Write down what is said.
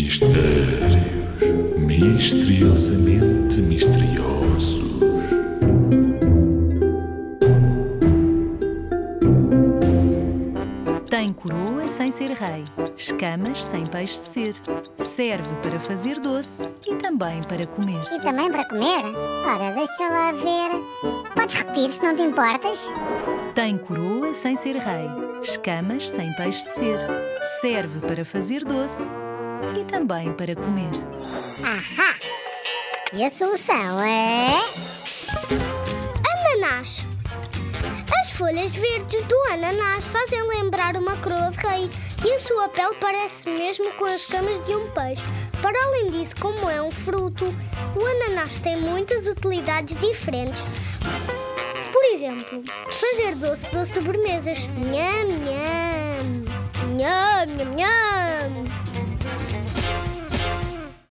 Mistérios misteriosamente misteriosos. Tem coroa sem ser rei, escamas sem peixe ser. Serve para fazer doce e também para comer. E também para comer? Ora, deixa lá ver. Podes repetir se não te importas? Tem coroa sem ser rei, escamas sem peixe ser. Serve para fazer doce e também para comer. Ahá! E a solução é. Ananás. As folhas verdes do ananás fazem lembrar uma coroa de rei e a sua pele parece mesmo com as camas de um peixe. Para além disso, como é um fruto, o ananás tem muitas utilidades diferentes. Por exemplo, fazer doces ou sobremesas. Nham, nham. Nham, nham, nham.